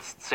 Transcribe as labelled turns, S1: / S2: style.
S1: same